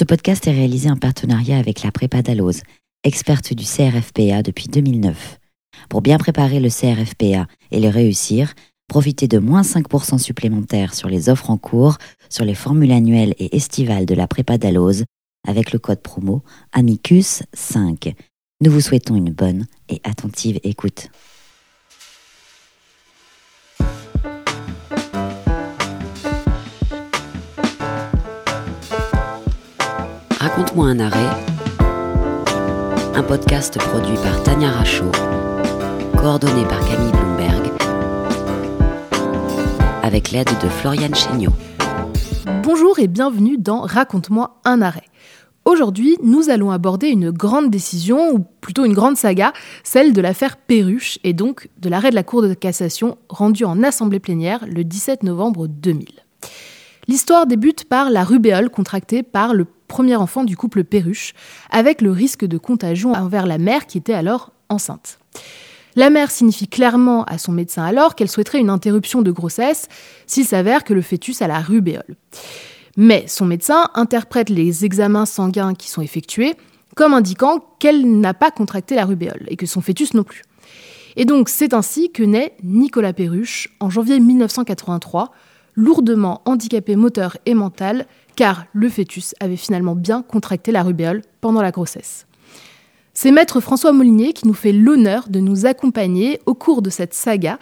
Ce podcast est réalisé en partenariat avec la Prépa Dalloz, experte du CRFPA depuis 2009. Pour bien préparer le CRFPA et le réussir, profitez de moins 5% supplémentaires sur les offres en cours, sur les formules annuelles et estivales de la Prépa Dalloz avec le code promo Amicus5. Nous vous souhaitons une bonne et attentive écoute. Raconte-moi un arrêt. Un podcast produit par Tania Rachaud, coordonné par Camille Bloomberg, avec l'aide de Floriane Chéniaud. Bonjour et bienvenue dans Raconte-moi un arrêt. Aujourd'hui, nous allons aborder une grande décision, ou plutôt une grande saga, celle de l'affaire Perruche, et donc de l'arrêt de la Cour de cassation rendu en assemblée plénière le 17 novembre 2000. L'histoire débute par la rubéole contractée par le premier enfant du couple Perruche, avec le risque de contagion envers la mère qui était alors enceinte. La mère signifie clairement à son médecin alors qu'elle souhaiterait une interruption de grossesse s'il s'avère que le fœtus a la rubéole. Mais son médecin interprète les examens sanguins qui sont effectués comme indiquant qu'elle n'a pas contracté la rubéole et que son fœtus non plus. Et donc c'est ainsi que naît Nicolas Perruche en janvier 1983, lourdement handicapé moteur et mental, car le fœtus avait finalement bien contracté la rubéole pendant la grossesse. C'est maître François Molinier qui nous fait l'honneur de nous accompagner au cours de cette saga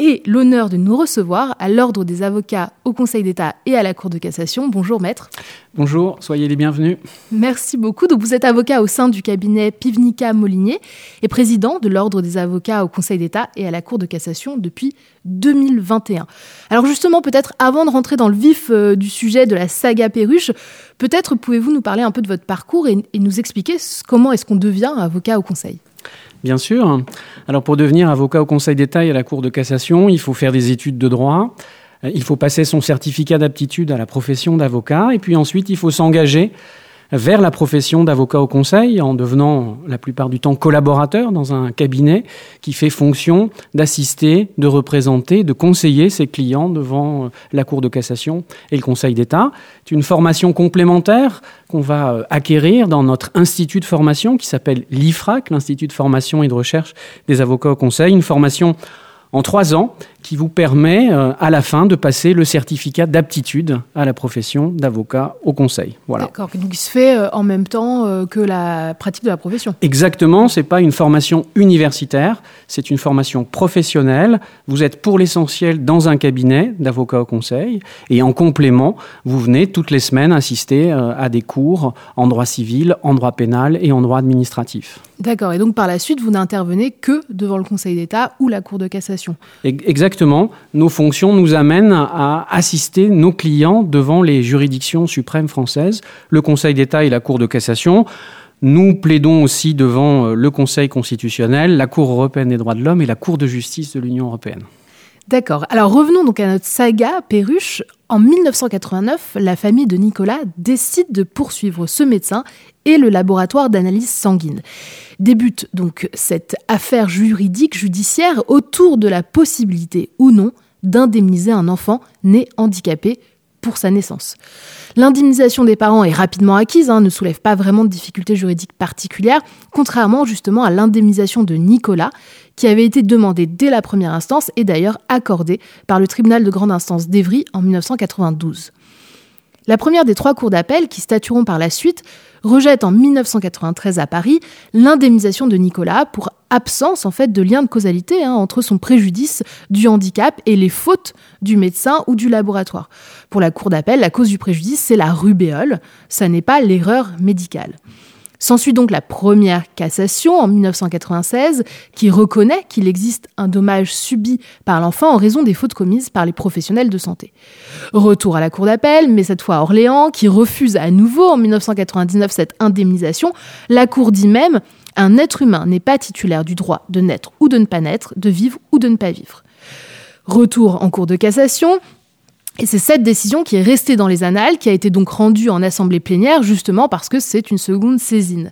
et l'honneur de nous recevoir à l'Ordre des avocats au Conseil d'État et à la Cour de cassation. Bonjour maître. Bonjour, soyez les bienvenus. Merci beaucoup. Donc vous êtes avocat au sein du cabinet Pivnica Molinier et président de l'Ordre des avocats au Conseil d'État et à la Cour de cassation depuis 2021. Alors justement, peut-être avant de rentrer dans le vif euh, du sujet de la saga Perruche, peut-être pouvez-vous nous parler un peu de votre parcours et, et nous expliquer comment est-ce qu'on devient avocat au Conseil? Bien sûr. Alors pour devenir avocat au Conseil d'État et à la Cour de cassation, il faut faire des études de droit. Euh, il faut passer son certificat d'aptitude à la profession d'avocat et puis ensuite il faut s'engager vers la profession d'avocat au conseil en devenant la plupart du temps collaborateur dans un cabinet qui fait fonction d'assister, de représenter, de conseiller ses clients devant euh, la Cour de cassation et le Conseil d'État. C'est une formation complémentaire qu'on va euh, acquérir dans notre institut de formation qui s'appelle l'IFRAC, l'Institut de formation et de recherche des avocats au conseil, une formation en trois ans qui vous permet euh, à la fin de passer le certificat d'aptitude à la profession d'avocat au conseil. Voilà. D'accord, donc il se fait euh, en même temps euh, que la pratique de la profession. Exactement, c'est pas une formation universitaire, c'est une formation professionnelle. Vous êtes pour l'essentiel dans un cabinet d'avocat au conseil et en complément, vous venez toutes les semaines assister à des cours en droit civil, en droit pénal et en droit administratif. D'accord, et donc par la suite, vous n'intervenez que devant le Conseil d'État ou la Cour de cassation. Exactement nos fonctions nous amènent à assister nos clients devant les juridictions suprêmes françaises, le Conseil d'État et la Cour de cassation. Nous plaidons aussi devant euh, le Conseil constitutionnel, la Cour européenne des droits de l'homme et la Cour de justice de l'Union européenne. D'accord. Alors revenons donc à notre saga Perruche. En 1989, la famille de Nicolas décide de poursuivre ce médecin et le laboratoire d'analyse sanguine. Débute donc cette affaire juridique judiciaire autour de la possibilité ou non d'indemniser un enfant né handicapé pour sa naissance. L'indemnisation des parents est rapidement acquise, hein, ne soulève pas vraiment de difficultés juridiques particulières, contrairement justement à l'indemnisation de Nicolas, qui avait été demandée dès la première instance et d'ailleurs accordée par le tribunal de grande instance d'Evry en 1992. La première des trois cours d'appel, qui statueront par la suite, rejette en 1993 à Paris l'indemnisation de Nicolas pour absence en fait de lien de causalité hein, entre son préjudice du handicap et les fautes du médecin ou du laboratoire. Pour la cour d'appel, la cause du préjudice, c'est la rubéole, ça n'est pas l'erreur médicale. S'ensuit donc la première cassation en 1996 qui reconnaît qu'il existe un dommage subi par l'enfant en raison des fautes commises par les professionnels de santé. Retour à la cour d'appel, mais cette fois à Orléans, qui refuse à nouveau en 1999 cette indemnisation. La cour dit même un être humain n'est pas titulaire du droit de naître ou de ne pas naître, de vivre ou de ne pas vivre. Retour en cour de cassation, c'est cette décision qui est restée dans les annales, qui a été donc rendue en assemblée plénière, justement parce que c'est une seconde saisine.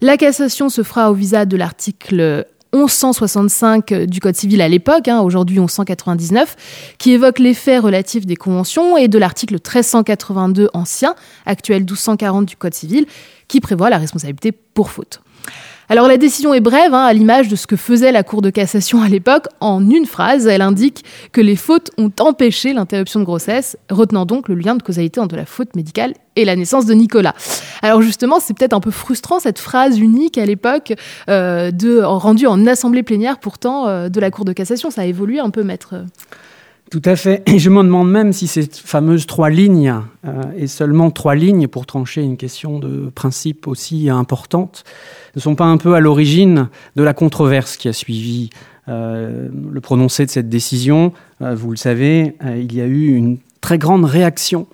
La cassation se fera au visa de l'article 1165 du Code civil à l'époque, hein, aujourd'hui 1199, qui évoque les faits relatifs des conventions, et de l'article 1382 ancien, actuel 1240 du Code civil, qui prévoit la responsabilité pour faute. Alors la décision est brève, hein, à l'image de ce que faisait la Cour de cassation à l'époque. En une phrase, elle indique que les fautes ont empêché l'interruption de grossesse, retenant donc le lien de causalité entre la faute médicale et la naissance de Nicolas. Alors justement, c'est peut-être un peu frustrant cette phrase unique à l'époque, euh, rendue en assemblée plénière pourtant euh, de la Cour de cassation. Ça a évolué un peu, maître. Tout à fait. Et je me demande même si ces fameuses trois lignes, euh, et seulement trois lignes pour trancher une question de principe aussi importante, ne sont pas un peu à l'origine de la controverse qui a suivi euh, le prononcé de cette décision. Euh, vous le savez, il y a eu une très grande réaction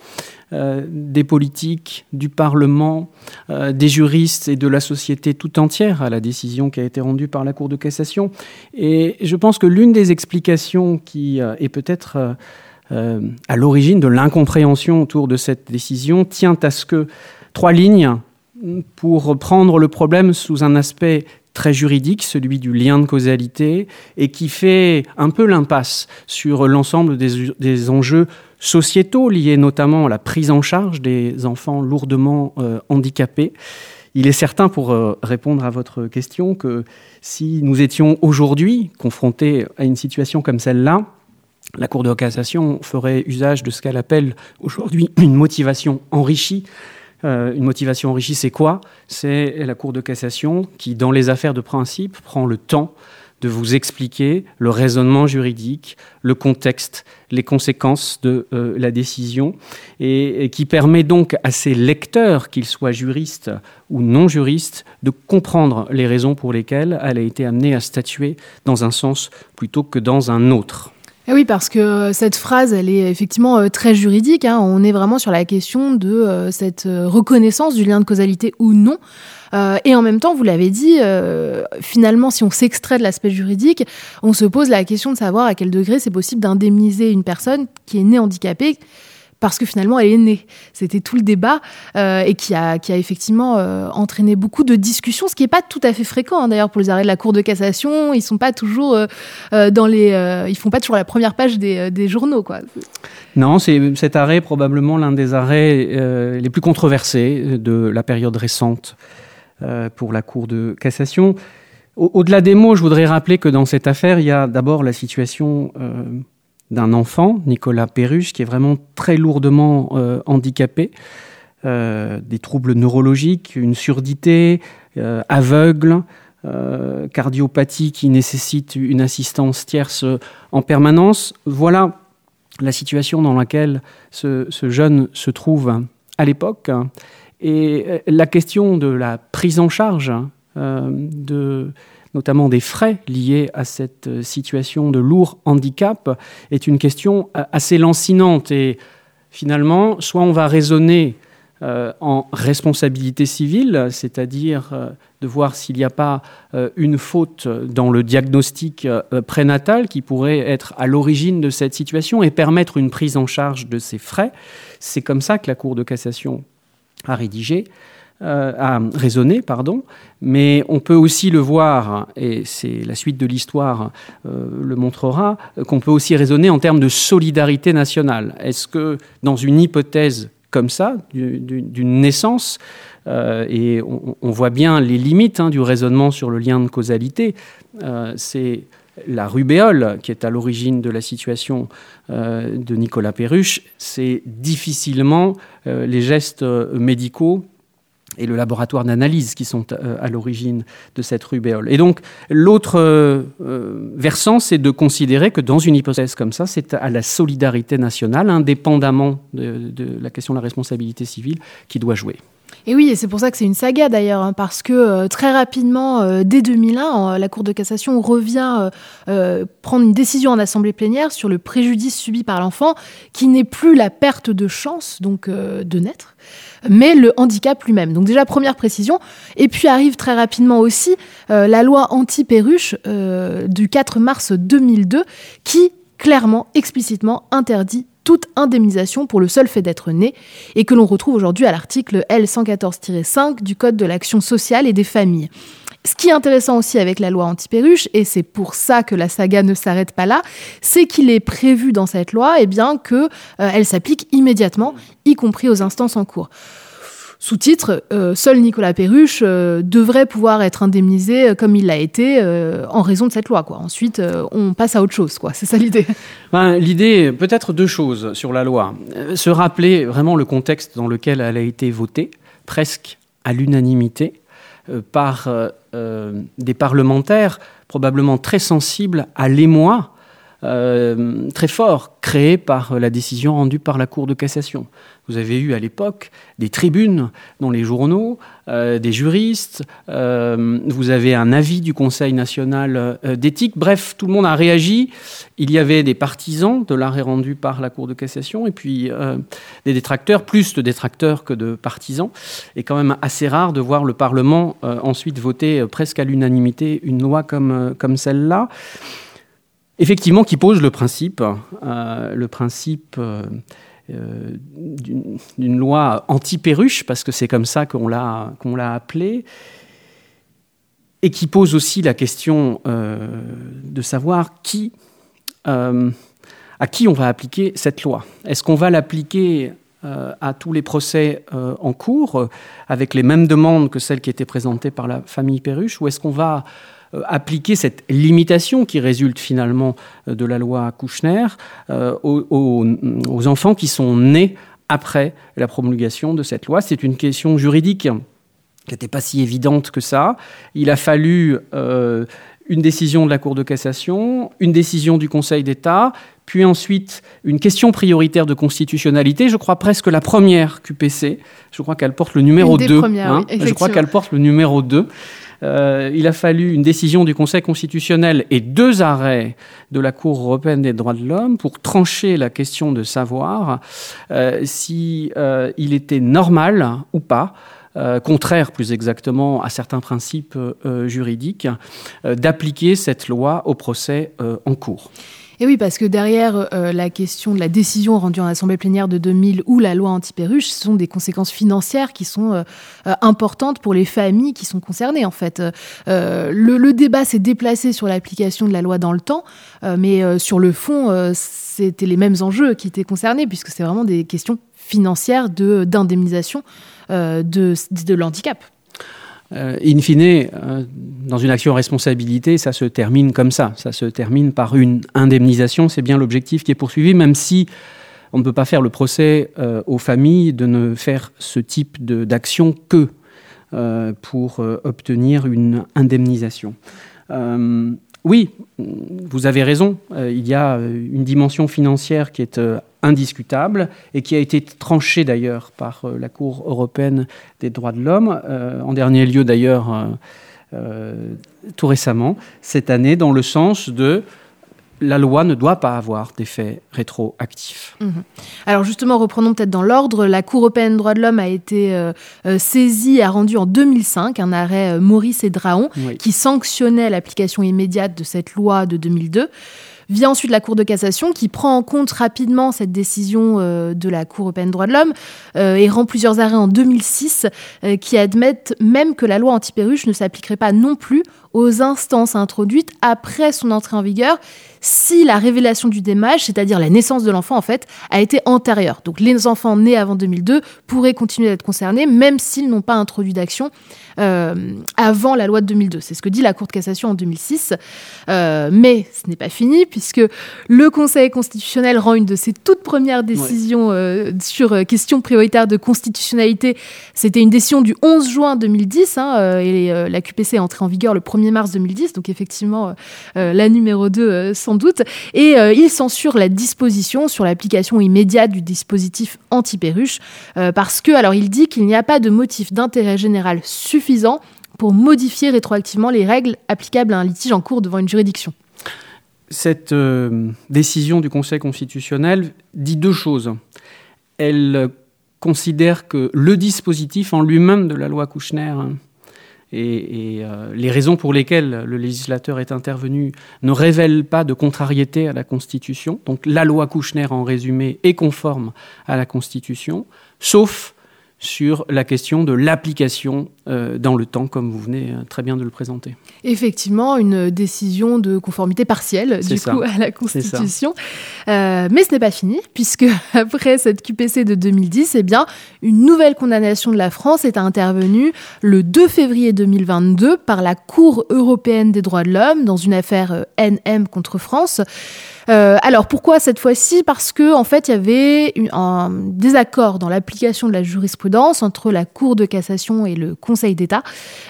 euh, des politiques, du Parlement, euh, des juristes et de la société tout entière à la décision qui a été rendue par la Cour de cassation. Et je pense que l'une des explications qui euh, est peut-être à l'origine de l'incompréhension autour de cette décision tient à ce que trois lignes, pour prendre le problème sous un aspect très juridique, celui du lien de causalité, et qui fait un peu l'impasse sur l'ensemble des, des, enjeux sociétaux liés notamment à la prise en charge des enfants lourdement euh, handicapés. Il est certain, pour euh, répondre à votre question, que si nous étions aujourd'hui confrontés à une situation comme celle-là, la Cour de cassation ferait usage de ce qu'elle appelle aujourd'hui une motivation enrichie euh, une motivation enrichie, c'est quoi? C'est la Cour de cassation qui, dans les affaires de principe, prend le temps de vous expliquer le raisonnement juridique, le contexte, les conséquences de euh, la décision, et, qui permet donc à ses lecteurs, qu'ils soient juristes ou non juristes, de comprendre les raisons pour lesquelles elle a été amenée à statuer dans un sens plutôt que dans un autre. Eh oui, parce que euh, cette phrase, elle est effectivement euh, très juridique. Hein. On est vraiment sur la question de euh, cette reconnaissance du lien de causalité ou non. et en même temps, vous l'avez dit, finalement, si on s'extrait de l'aspect juridique, on se pose la question de savoir à quel degré c'est possible d'indemniser une personne qui est née handicapée parce que finalement elle est née. C'était tout le débat euh, et qui a, qui a effectivement euh, entraîné beaucoup de discussions, ce qui n'est pas tout à fait fréquent hein, d'ailleurs pour les arrêts de la Cour de cassation. Ils sont pas toujours euh, dans les, ils font pas toujours la première page des, journaux quoi. Non, c'est cet arrêt probablement l'un des arrêts les plus controversés de la période récente pour la Cour de cassation. Au-delà des mots, je voudrais rappeler que dans cette affaire, il y a d'abord la situation d'un enfant, Nicolas Perruche, qui est vraiment très lourdement euh, handicapé, euh, des troubles neurologiques, une surdité, euh, aveugle, cardiopathie qui nécessite une assistance tierce en permanence. Voilà la situation dans laquelle ce, ce jeune se trouve à l'époque. Et la question de la prise en charge de notamment des frais liés à cette euh, situation de lourd handicap, est une question euh, assez lancinante. Et finalement, soit on va raisonner euh, en responsabilité civile, c'est-à-dire de voir s'il n'y a pas une faute dans le diagnostic prénatal qui pourrait être à l'origine de cette situation et permettre une prise en charge de ces frais. C'est comme ça que la Cour de cassation a rédigé. Euh, à raisonner, pardon, mais on peut aussi le voir, et c'est la suite de l'histoire euh, le montrera, qu'on peut aussi raisonner en termes de solidarité nationale. Est-ce que dans une hypothèse comme ça, d'une naissance, euh, et on, voit bien les limites hein, du raisonnement sur le lien de causalité, c'est la rubéole qui est à l'origine de la situation de Nicolas Perruche, c'est difficilement les gestes médicaux et le laboratoire d'analyse qui sont euh, à l'origine de cette rubéole. Et donc, l'autre euh, euh, versant, c'est de considérer que dans une hypothèse comme ça, c'est à la solidarité nationale, indépendamment de, la question de la responsabilité civile, qui doit jouer. Et oui, et c'est pour ça que c'est une saga d'ailleurs, hein, parce que très rapidement, dès 2001, la Cour de cassation revient prendre une décision en assemblée plénière sur le préjudice subi par l'enfant, qui n'est plus la perte de chance, donc de naître, mais le handicap lui-même. Donc déjà, première précision. Et puis arrive très rapidement aussi euh, la loi anti-perruche euh, du 4 mars 2002 qui clairement, explicitement interdit toute indemnisation pour le seul fait d'être né et que l'on retrouve aujourd'hui à l'article L114-5 du Code de l'action sociale et des familles. Ce qui est intéressant aussi avec la loi anti-perruche, et c'est pour ça que la saga ne s'arrête pas là, c'est qu'il est prévu dans cette loi eh bien, qu'elle elle s'applique immédiatement, y compris aux instances en cours. Sous-titre, euh, seul Nicolas Perruche euh, devrait pouvoir être indemnisé euh, comme il l'a été en raison de cette loi. Ensuite, on passe à autre chose. C'est ça l'idée. Ben, l'idée, peut-être deux choses sur la loi. Se rappeler vraiment le contexte dans lequel elle a été votée, presque à l'unanimité, par des parlementaires probablement très sensibles à l'émoi euh, très fort créé par la décision rendue par la Cour de cassation. Vous avez eu à l'époque des tribunes dans les journaux, euh, des juristes, euh, vous avez un avis du Conseil national d'éthique, bref, tout le monde a réagi. Il y avait des partisans de l'arrêt rendu par la Cour de cassation et puis des détracteurs, plus de détracteurs que de partisans. Et quand même assez rare de voir le Parlement ensuite voter presque à l'unanimité une loi comme, comme celle-là effectivement, qui pose le principe, euh, le principe euh, euh, d'une loi anti-perruche, parce que c'est comme ça qu'on l'a qu'on l'a appelé, et qui pose aussi la question de savoir qui, à qui on va appliquer cette loi. Est-ce qu'on va l'appliquer à tous les procès en cours, avec les mêmes demandes que celles qui étaient présentées par la famille Perruche, ou est-ce qu'on va appliquer cette limitation qui résulte finalement euh, de la loi Kouchner euh, aux, enfants qui sont nés après la promulgation de cette loi. C'est une question juridique qui n'était pas si évidente que ça. Il a fallu une décision de la Cour de cassation, une décision du Conseil d'État, puis ensuite une question prioritaire de constitutionnalité, je crois presque la première QPC, je crois qu'elle porte le numéro 2. Hein. je crois qu'elle porte le numéro 2. Euh, il a fallu une décision du Conseil constitutionnel et deux arrêts de la Cour européenne des droits de l'homme pour trancher la question de savoir euh, si euh, il était normal ou pas contraire plus exactement à certains principes juridiques, d'appliquer cette loi au procès en cours. Et oui, parce que derrière euh, la question de la décision rendue en assemblée plénière de 2000 ou la loi anti-perruche, ce sont des conséquences financières qui sont euh, euh, importantes pour les familles qui sont concernées. En fait, le, débat s'est déplacé sur l'application de la loi dans le temps, mais sur le fond, c'était les mêmes enjeux qui étaient concernés, puisque c'est vraiment des questions financières d'indemnisation de, de l'handicap. Euh, in fine, euh, dans une action responsabilité, ça se termine comme ça. Ça se termine par une indemnisation. C'est bien l'objectif qui est poursuivi, même si on ne peut pas faire le procès euh, aux familles de ne faire ce type d'action que pour obtenir une indemnisation. Oui, vous avez raison. il y a une dimension financière qui est indiscutable et qui a été tranché d'ailleurs par euh, la Cour européenne des droits de l'homme, euh, en dernier lieu d'ailleurs euh, tout récemment, cette année, dans le sens de la loi ne doit pas avoir d'effet rétroactif. Mhm. Alors justement, reprenons peut-être dans l'ordre. La Cour européenne des droits de l'homme a été saisie, a rendu en 2005 un arrêt Maurice et Draon qui sanctionnait l'application immédiate de cette loi de 2002. Vient ensuite la Cour de cassation qui prend en compte rapidement cette décision euh, de la Cour européenne des droits de l'homme euh, et rend plusieurs arrêts en 2006 euh, qui admettent même que la loi anti-perruche ne s'appliquerait pas non plus aux instances introduites après son entrée en vigueur si la révélation du démage, c'est-à-dire la naissance de l'enfant en fait, a été antérieure. Donc les enfants nés avant 2002 pourraient continuer d'être concernés même s'ils n'ont pas introduit d'action euh, avant la loi de 2002. C'est ce que dit la Cour de cassation en 2006. Euh, mais ce n'est pas fini puisque le Conseil constitutionnel rend une de ses toutes premières décisions euh, sur question prioritaire de constitutionnalité. C'était une décision du 11 juin 2010 hein, et la QPC est entrée en vigueur le 1er mars 2010. Donc effectivement, la numéro 2 sans doute. Et il censure la disposition sur l'application immédiate du dispositif anti-perruche parce que, alors il dit qu'il n'y a pas de motif d'intérêt général suffisant pour modifier rétroactivement les règles applicables à un litige en cours devant une juridiction. Cette euh, décision du Conseil constitutionnel dit deux choses. Elle considère que le dispositif en lui-même de la loi Kouchner et, euh, les raisons pour lesquelles le législateur est intervenu ne révèlent pas de contrariété à la Constitution. Donc la loi Kouchner, en résumé, est conforme à la Constitution, sauf sur la question de l'application dans le temps, comme vous venez euh, très bien de le présenter. Effectivement, une décision de conformité partielle, du coup, à la Constitution. Euh, mais ce n'est pas fini, puisque après cette QPC de 2010, eh bien, une nouvelle condamnation de la France est intervenue le 2 février 2022 par la Cour européenne des droits de l'homme dans une affaire NM contre France. Euh, alors pourquoi cette fois-ci? Parce que en fait, il y avait un désaccord dans l'application de la jurisprudence entre la Cour de cassation et le Conseil d'État,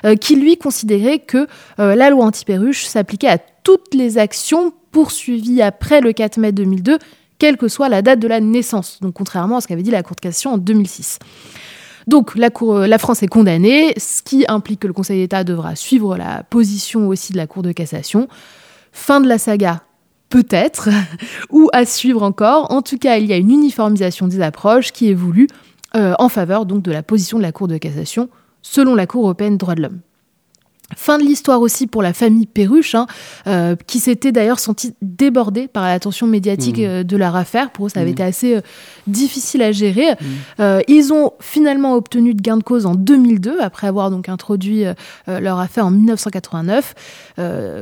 euh, qui lui considérait que euh, la loi anti-perruche s'appliquait à toutes les actions poursuivies après le 4 mai 2002, quelle que soit la date de la naissance. Donc contrairement à ce qu'avait dit la Cour de cassation en 2006. Donc la, la, France est condamnée, ce qui implique que le Conseil d'État devra suivre la position aussi de la Cour de cassation. Fin de la saga peut-être, ou à suivre encore. En tout cas, il y a une uniformisation des approches qui est euh, en faveur donc de la position de la Cour de cassation selon la Cour européenne des droits de l'homme. Fin de l'histoire aussi pour la famille Perruche, hein, euh, qui s'était d'ailleurs senti débordée par l'attention médiatique mmh. euh, de leur affaire. Pour eux, ça avait mmh. été assez euh, difficile à gérer. Mmh. ils ont finalement obtenu de gain de cause en 2002, après avoir donc introduit leur affaire en 1989,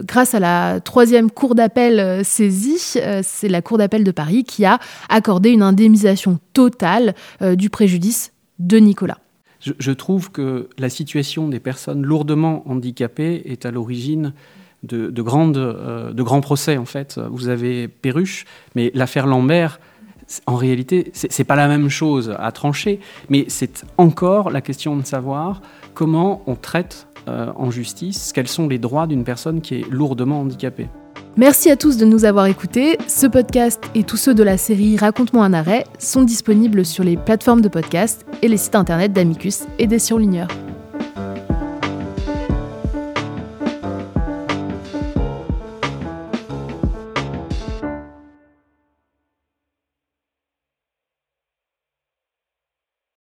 grâce à la troisième cour d'appel saisie. C'est la cour d'appel de Paris qui a accordé une indemnisation totale du préjudice de Nicolas je, trouve que la situation des personnes lourdement handicapées est à l'origine de, euh, grands procès, en fait. Vous avez Perruche, mais l'affaire Lambert, en réalité, ce n'est pas la même chose à trancher, mais c'est encore la question de savoir comment on traite euh, en justice, quels sont les droits d'une personne qui est lourdement handicapée. Merci à tous de nous avoir écoutés. Ce podcast et tous ceux de la série Raconte-moi un arrêt sont disponibles sur les plateformes de podcast et les sites internet d'Amicus et des surligneurs.